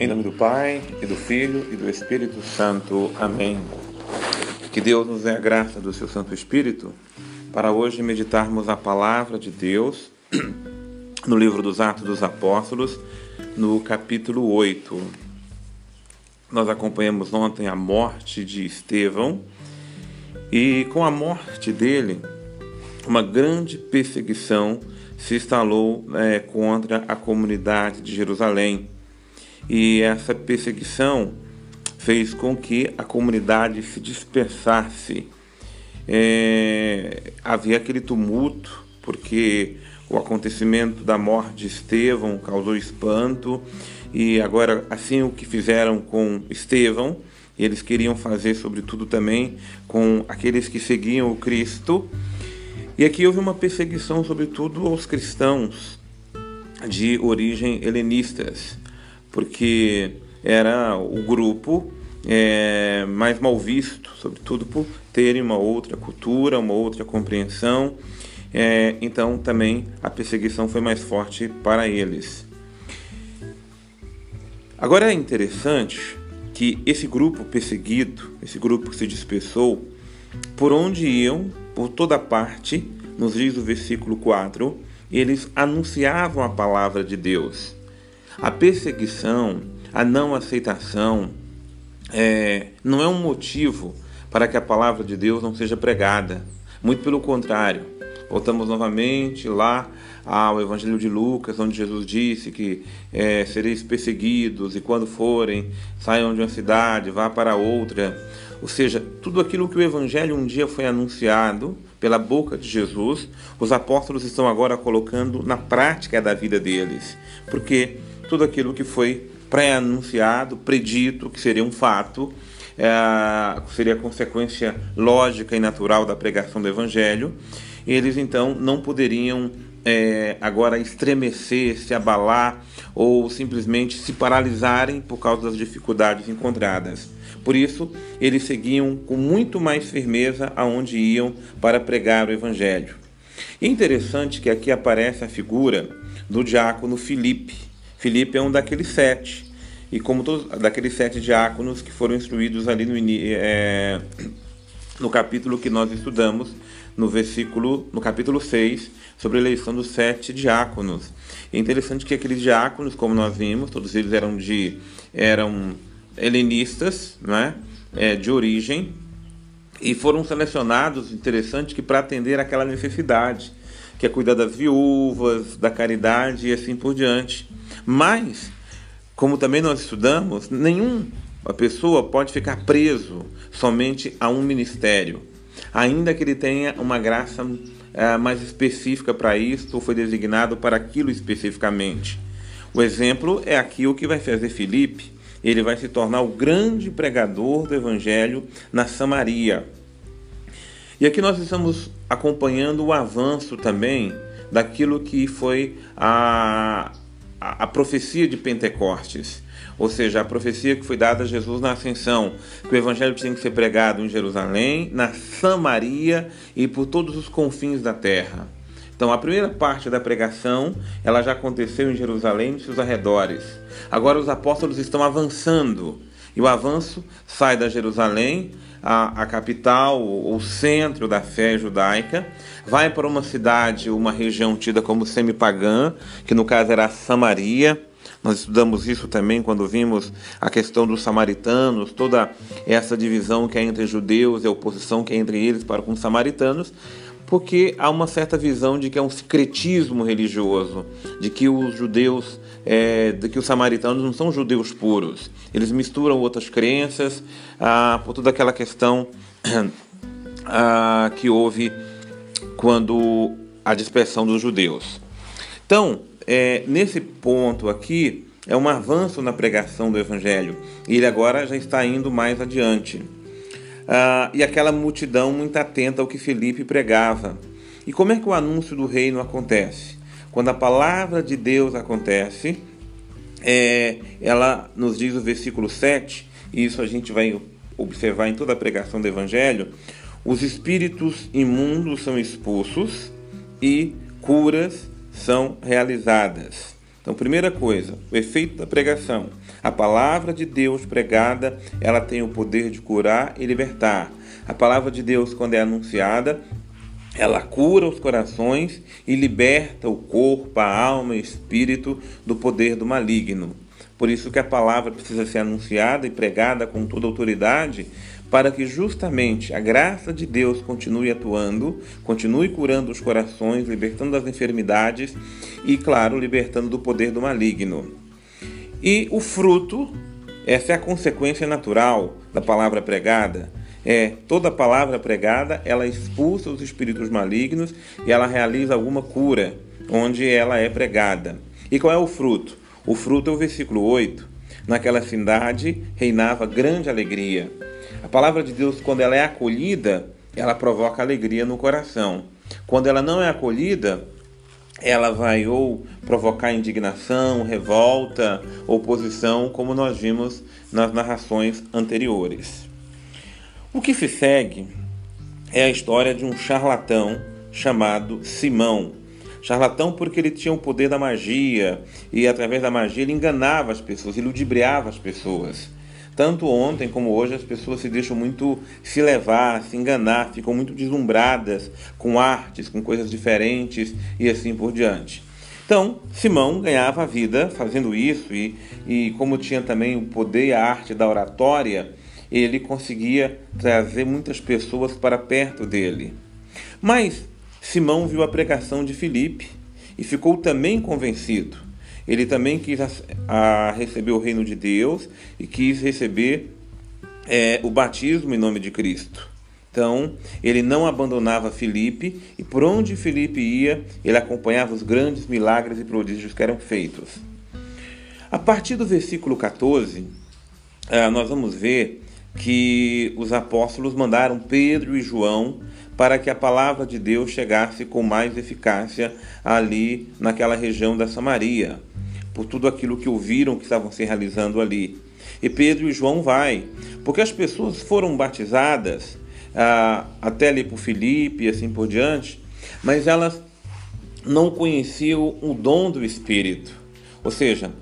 Em nome do Pai, e do Filho, e do Espírito Santo. Amém. Que Deus nos dê a graça do seu Santo Espírito para hoje meditarmos a palavra de Deus no livro dos Atos dos Apóstolos, no capítulo 8. Nós acompanhamos ontem a morte de Estevão e com a morte dele, uma grande perseguição se instalou é, contra a comunidade de Jerusalém. E essa perseguição fez com que a comunidade se dispersasse. É, havia aquele tumulto, porque o acontecimento da morte de Estevão causou espanto, e agora, assim o que fizeram com Estevão, eles queriam fazer, sobretudo, também com aqueles que seguiam o Cristo. E aqui houve uma perseguição, sobretudo, aos cristãos de origem helenistas porque era o grupo é, mais mal visto, sobretudo por terem uma outra cultura, uma outra compreensão. É, então também a perseguição foi mais forte para eles. Agora é interessante que esse grupo perseguido, esse grupo que se dispersou, por onde iam, por toda parte, nos diz o versículo 4, eles anunciavam a palavra de Deus. A perseguição, a não aceitação, é, não é um motivo para que a palavra de Deus não seja pregada. Muito pelo contrário. Voltamos novamente lá ao Evangelho de Lucas, onde Jesus disse que é, sereis perseguidos e quando forem, saiam de uma cidade, vá para outra. Ou seja, tudo aquilo que o Evangelho um dia foi anunciado pela boca de Jesus, os apóstolos estão agora colocando na prática da vida deles. Porque tudo aquilo que foi pré-anunciado, predito, que seria um fato, é, seria consequência lógica e natural da pregação do Evangelho, eles então não poderiam é, agora estremecer, se abalar ou simplesmente se paralisarem por causa das dificuldades encontradas. Por isso, eles seguiam com muito mais firmeza aonde iam para pregar o Evangelho. E é interessante que aqui aparece a figura do diácono Filipe, Filipe é um daqueles sete. E como todos daqueles sete diáconos que foram instruídos ali no, é, no capítulo que nós estudamos, no versículo, no capítulo 6, sobre a eleição dos sete diáconos. É interessante que aqueles diáconos, como nós vimos, todos eles eram de eram helenistas, né, é, de origem, e foram selecionados, interessante, que para atender aquela necessidade, que é cuidar das viúvas, da caridade e assim por diante. Mas, como também nós estudamos, nenhuma pessoa pode ficar preso somente a um ministério, ainda que ele tenha uma graça é, mais específica para isto ou foi designado para aquilo especificamente. O exemplo é aqui o que vai fazer Filipe. Ele vai se tornar o grande pregador do evangelho na Samaria. E aqui nós estamos acompanhando o avanço também daquilo que foi a, a, a profecia de Pentecostes, ou seja, a profecia que foi dada a Jesus na ascensão, que o evangelho tinha que ser pregado em Jerusalém, na Samaria e por todos os confins da terra. Então, a primeira parte da pregação, ela já aconteceu em Jerusalém e seus arredores. Agora os apóstolos estão avançando. E o avanço sai da Jerusalém, a, a capital, o centro da fé judaica, vai para uma cidade, uma região tida como semipagã, que no caso era Samaria. Nós estudamos isso também quando vimos a questão dos samaritanos, toda essa divisão que é entre judeus e a oposição que é entre eles para com os samaritanos, porque há uma certa visão de que é um secretismo religioso, de que os judeus, é, de que os samaritanos não são judeus puros, eles misturam outras crenças ah, por toda aquela questão ah, que houve quando a dispersão dos judeus. Então, é, nesse ponto aqui, é um avanço na pregação do Evangelho. E ele agora já está indo mais adiante. Ah, e aquela multidão muito atenta ao que Felipe pregava. E como é que o anúncio do reino acontece? Quando a palavra de Deus acontece, é, ela nos diz o versículo 7, e isso a gente vai observar em toda a pregação do Evangelho, os espíritos imundos são expulsos e curas são realizadas. Então, primeira coisa, o efeito da pregação. A palavra de Deus pregada, ela tem o poder de curar e libertar. A palavra de Deus, quando é anunciada, ela cura os corações e liberta o corpo, a alma e o espírito do poder do maligno. Por isso que a palavra precisa ser anunciada e pregada com toda autoridade, para que justamente a graça de Deus continue atuando, continue curando os corações, libertando das enfermidades e, claro, libertando do poder do maligno. E o fruto, essa é a consequência natural da palavra pregada. É, toda palavra pregada, ela expulsa os espíritos malignos e ela realiza alguma cura onde ela é pregada. E qual é o fruto? O fruto é o versículo 8. Naquela cidade reinava grande alegria a palavra de Deus, quando ela é acolhida, ela provoca alegria no coração. Quando ela não é acolhida, ela vai ou provocar indignação, revolta, oposição, como nós vimos nas narrações anteriores. O que se segue é a história de um charlatão chamado Simão. Charlatão porque ele tinha o poder da magia e através da magia ele enganava as pessoas, ele ludibriava as pessoas. Tanto ontem como hoje as pessoas se deixam muito se levar, se enganar, ficam muito deslumbradas com artes, com coisas diferentes e assim por diante. Então, Simão ganhava a vida fazendo isso e, e como tinha também o poder e a arte da oratória, ele conseguia trazer muitas pessoas para perto dele. Mas Simão viu a pregação de Filipe e ficou também convencido. Ele também quis a, a receber o reino de Deus e quis receber é, o batismo em nome de Cristo. Então, ele não abandonava Filipe e por onde Filipe ia, ele acompanhava os grandes milagres e prodígios que eram feitos. A partir do versículo 14, é, nós vamos ver que os apóstolos mandaram Pedro e João para que a palavra de Deus chegasse com mais eficácia ali naquela região da Samaria por tudo aquilo que ouviram que estavam se realizando ali. E Pedro e João vai, porque as pessoas foram batizadas ah, até ali por Filipe e assim por diante, mas elas não conheciam o dom do Espírito. Ou seja,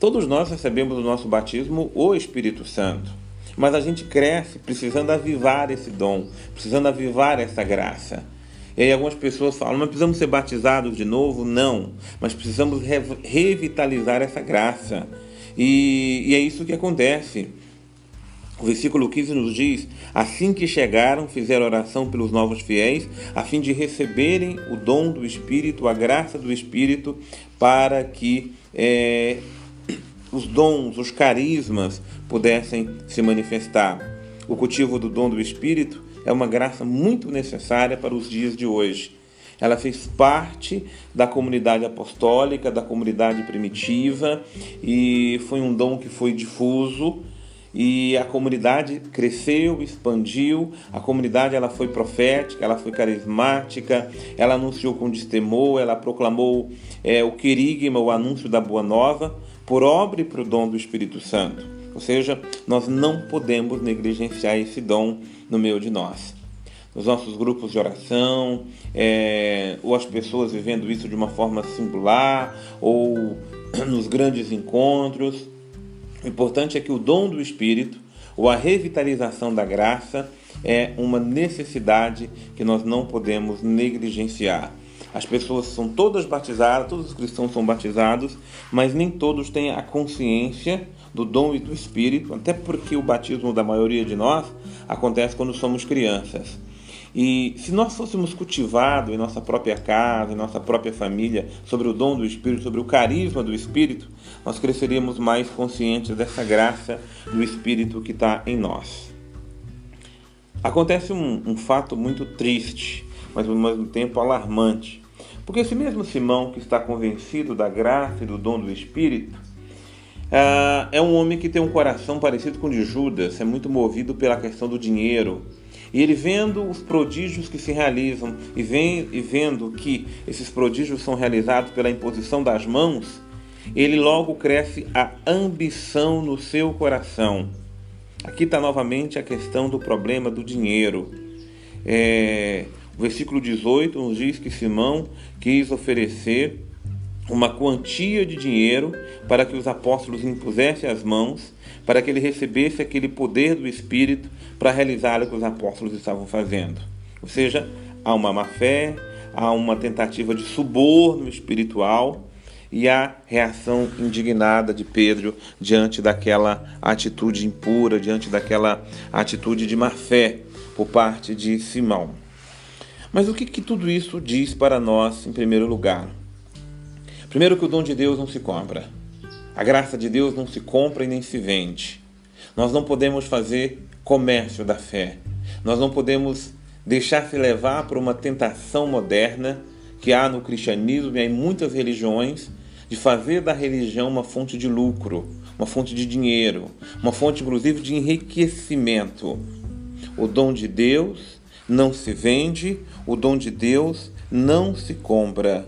todos nós recebemos o nosso batismo o Espírito Santo, mas a gente cresce precisando avivar esse dom, precisando avivar essa graça. E aí algumas pessoas falam, mas precisamos ser batizados de novo? Não, mas precisamos re revitalizar essa graça. E, e é isso que acontece. O versículo 15 nos diz: Assim que chegaram, fizeram oração pelos novos fiéis, a fim de receberem o dom do Espírito, a graça do Espírito, para que é, os dons, os carismas pudessem se manifestar. O cultivo do dom do Espírito é uma graça muito necessária para os dias de hoje. Ela fez parte da comunidade apostólica, da comunidade primitiva e foi um dom que foi difuso e a comunidade cresceu, expandiu. A comunidade ela foi profética, ela foi carismática, ela anunciou com destemor, ela proclamou é, o querigma, o anúncio da boa nova, por obra e por dom do Espírito Santo. Ou seja, nós não podemos negligenciar esse dom no meio de nós. Nos nossos grupos de oração, é, ou as pessoas vivendo isso de uma forma singular, ou nos grandes encontros. O importante é que o dom do Espírito, ou a revitalização da graça, é uma necessidade que nós não podemos negligenciar. As pessoas são todas batizadas, todos os cristãos são batizados, mas nem todos têm a consciência do dom e do Espírito, até porque o batismo da maioria de nós acontece quando somos crianças. E se nós fôssemos cultivados em nossa própria casa, em nossa própria família, sobre o dom do Espírito, sobre o carisma do Espírito, nós cresceríamos mais conscientes dessa graça do Espírito que está em nós. Acontece um, um fato muito triste, mas ao mesmo tempo alarmante. Porque esse mesmo Simão que está convencido da graça e do dom do Espírito, ah, é um homem que tem um coração parecido com o de Judas, é muito movido pela questão do dinheiro. E ele vendo os prodígios que se realizam e, vem, e vendo que esses prodígios são realizados pela imposição das mãos, ele logo cresce a ambição no seu coração. Aqui está novamente a questão do problema do dinheiro. É, versículo 18 nos diz que Simão quis oferecer uma quantia de dinheiro para que os apóstolos impusessem as mãos, para que ele recebesse aquele poder do Espírito para realizar o que os apóstolos estavam fazendo. Ou seja, há uma má fé, há uma tentativa de suborno espiritual e a reação indignada de Pedro diante daquela atitude impura, diante daquela atitude de má fé por parte de Simão. Mas o que, que tudo isso diz para nós, em primeiro lugar? Primeiro, que o dom de Deus não se compra. A graça de Deus não se compra e nem se vende. Nós não podemos fazer comércio da fé. Nós não podemos deixar-se levar por uma tentação moderna que há no cristianismo e em muitas religiões de fazer da religião uma fonte de lucro, uma fonte de dinheiro, uma fonte inclusive de enriquecimento. O dom de Deus não se vende, o dom de Deus não se compra.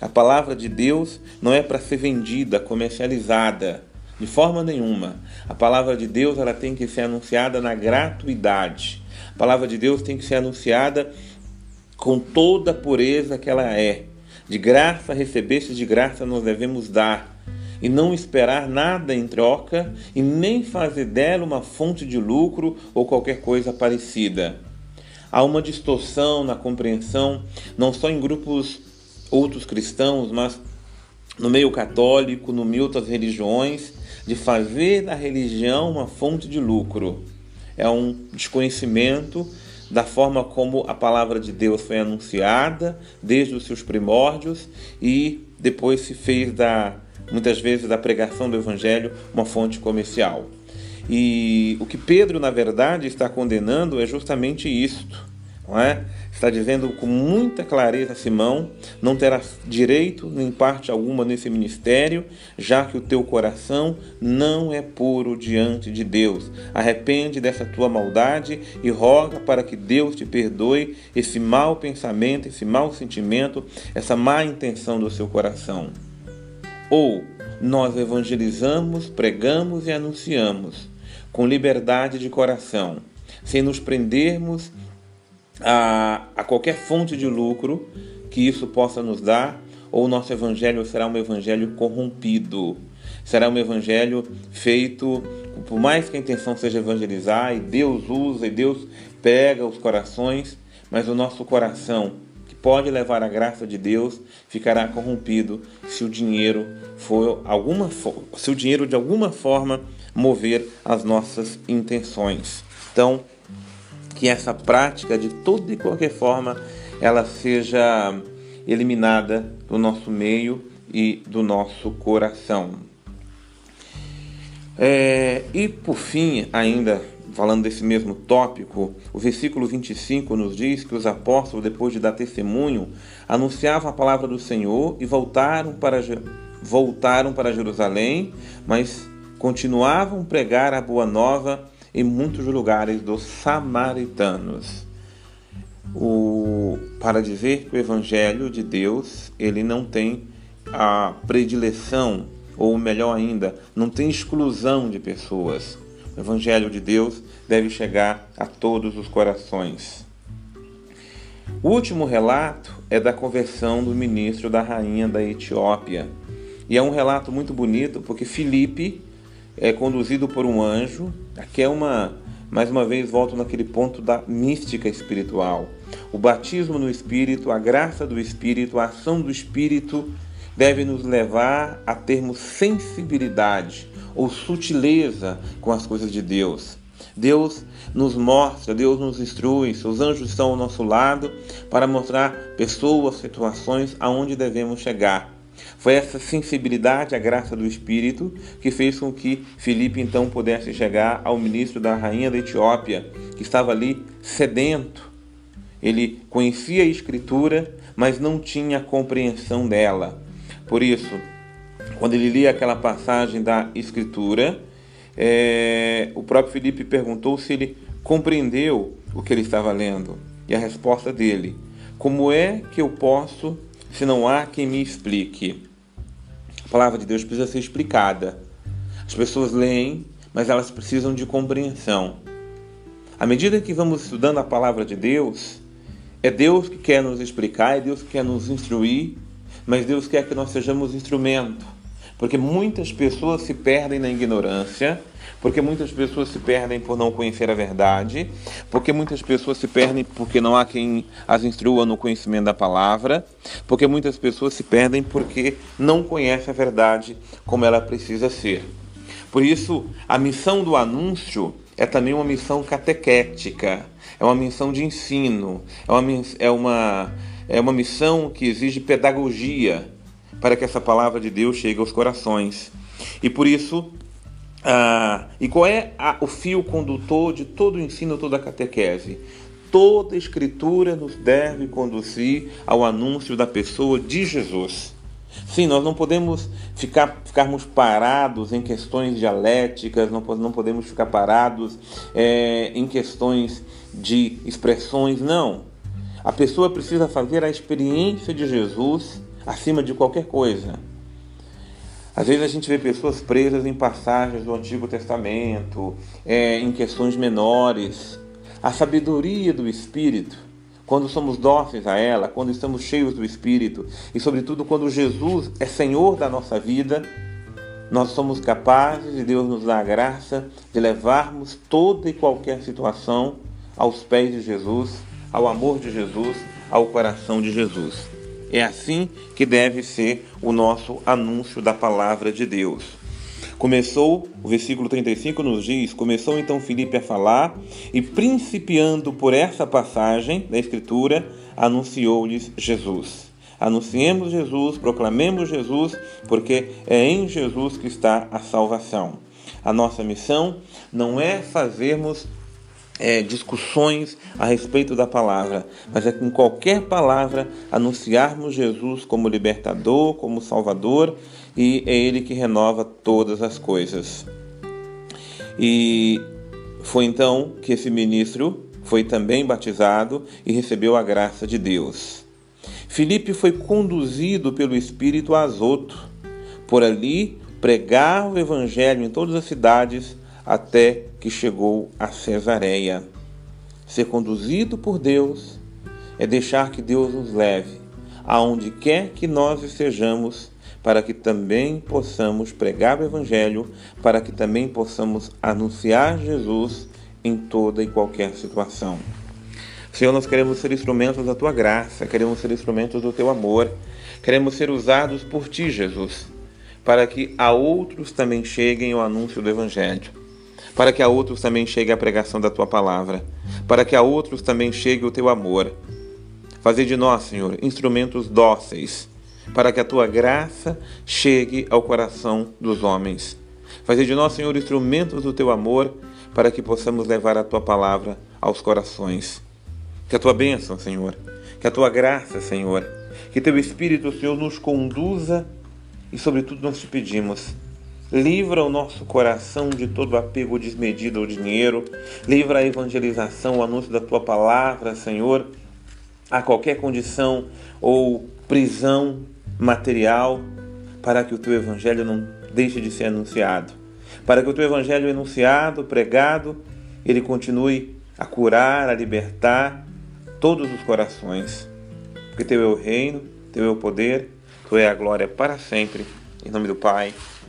A palavra de Deus não é para ser vendida, comercializada, de forma nenhuma. A palavra de Deus ela tem que ser anunciada na gratuidade. A palavra de Deus tem que ser anunciada com toda a pureza que ela é. De graça recebeste, de graça nós devemos dar. E não esperar nada em troca e nem fazer dela uma fonte de lucro ou qualquer coisa parecida. Há uma distorção na compreensão, não só em grupos outros cristãos, mas no meio católico, no meio outras religiões, de fazer da religião uma fonte de lucro. É um desconhecimento da forma como a palavra de Deus foi anunciada desde os seus primórdios e depois se fez da muitas vezes da pregação do evangelho uma fonte comercial. E o que Pedro, na verdade, está condenando é justamente isto não é? Está dizendo com muita clareza, Simão, não terás direito nem parte alguma nesse ministério, já que o teu coração não é puro diante de Deus. Arrepende dessa tua maldade e roga para que Deus te perdoe esse mau pensamento, esse mau sentimento, essa má intenção do seu coração. Ou nós evangelizamos, pregamos e anunciamos com liberdade de coração, sem nos prendermos a, a qualquer fonte de lucro que isso possa nos dar, ou o nosso evangelho será um evangelho corrompido. Será um evangelho feito, por mais que a intenção seja evangelizar, e Deus usa, e Deus pega os corações, mas o nosso coração, que pode levar a graça de Deus, ficará corrompido se o dinheiro for alguma se o dinheiro de alguma forma mover as nossas intenções. Então, que essa prática, de toda e qualquer forma, ela seja eliminada do nosso meio e do nosso coração. É, e por fim, ainda falando desse mesmo tópico, o versículo 25 nos diz que os apóstolos, depois de dar testemunho, anunciavam a palavra do Senhor e voltaram para, voltaram para Jerusalém, mas continuavam a pregar a boa nova em muitos lugares dos samaritanos. O, para dizer que o Evangelho de Deus ele não tem a predileção, ou melhor ainda, não tem exclusão de pessoas. O Evangelho de Deus deve chegar a todos os corações. O último relato é da conversão do ministro da rainha da Etiópia. E é um relato muito bonito porque Filipe é conduzido por um anjo. Aqui é uma, mais uma vez, volto naquele ponto da mística espiritual. O batismo no Espírito, a graça do Espírito, a ação do Espírito deve nos levar a termos sensibilidade ou sutileza com as coisas de Deus. Deus nos mostra, Deus nos instrui, seus anjos estão ao nosso lado para mostrar pessoas, situações aonde devemos chegar. Foi essa sensibilidade à graça do Espírito que fez com que Filipe então pudesse chegar ao ministro da rainha da Etiópia, que estava ali sedento. Ele conhecia a Escritura, mas não tinha compreensão dela. Por isso, quando ele lia aquela passagem da Escritura, é, o próprio Filipe perguntou se ele compreendeu o que ele estava lendo. E a resposta dele: Como é que eu posso se não há quem me explique. A palavra de Deus precisa ser explicada. As pessoas leem, mas elas precisam de compreensão. À medida que vamos estudando a palavra de Deus, é Deus que quer nos explicar, é Deus que quer nos instruir, mas Deus quer que nós sejamos instrumento, porque muitas pessoas se perdem na ignorância, porque muitas pessoas se perdem por não conhecer a verdade, porque muitas pessoas se perdem porque não há quem as instrua no conhecimento da palavra, porque muitas pessoas se perdem porque não conhecem a verdade como ela precisa ser. Por isso, a missão do anúncio é também uma missão catequética, é uma missão de ensino, é uma, é uma, é uma missão que exige pedagogia para que essa palavra de Deus chegue aos corações. E por isso, ah, e qual é a, o fio condutor de todo o ensino, toda a catequese? Toda escritura nos deve conduzir ao anúncio da pessoa de Jesus. Sim, nós não podemos ficar, ficarmos parados em questões dialéticas, não, não podemos ficar parados é, em questões de expressões, não. A pessoa precisa fazer a experiência de Jesus acima de qualquer coisa. Às vezes a gente vê pessoas presas em passagens do Antigo Testamento, é, em questões menores. A sabedoria do Espírito quando somos dóceis a ela, quando estamos cheios do Espírito e, sobretudo, quando Jesus é Senhor da nossa vida, nós somos capazes e Deus nos dá a graça de levarmos toda e qualquer situação aos pés de Jesus, ao amor de Jesus, ao coração de Jesus. É assim que deve ser o nosso anúncio da palavra de Deus. Começou, o versículo 35 nos diz: Começou então Filipe a falar, e principiando por essa passagem da Escritura, anunciou-lhes Jesus. Anunciemos Jesus, proclamemos Jesus, porque é em Jesus que está a salvação. A nossa missão não é fazermos é, discussões a respeito da palavra, mas é com qualquer palavra anunciarmos Jesus como libertador, como salvador, e é Ele que renova todas as coisas. E foi então que esse ministro foi também batizado e recebeu a graça de Deus. Filipe foi conduzido pelo Espírito a Azoto, por ali pregar o evangelho em todas as cidades até que chegou a Cesareia. Ser conduzido por Deus é deixar que Deus nos leve aonde quer que nós estejamos, para que também possamos pregar o Evangelho, para que também possamos anunciar Jesus em toda e qualquer situação. Senhor, nós queremos ser instrumentos da tua graça, queremos ser instrumentos do teu amor, queremos ser usados por ti, Jesus, para que a outros também cheguem o anúncio do Evangelho para que a outros também chegue a pregação da tua palavra, para que a outros também chegue o teu amor. Fazer de nós, Senhor, instrumentos dóceis, para que a tua graça chegue ao coração dos homens. Fazer de nós, Senhor, instrumentos do teu amor, para que possamos levar a tua palavra aos corações. Que a tua bênção, Senhor, que a tua graça, Senhor, que teu Espírito, Senhor, nos conduza e, sobretudo, nós te pedimos Livra o nosso coração de todo apego desmedido ao dinheiro. Livra a evangelização, o anúncio da tua palavra, Senhor, a qualquer condição ou prisão material, para que o teu evangelho não deixe de ser anunciado. Para que o teu evangelho enunciado, pregado, ele continue a curar, a libertar todos os corações. Porque teu é o reino, teu é o poder, tu é a glória para sempre. Em nome do Pai,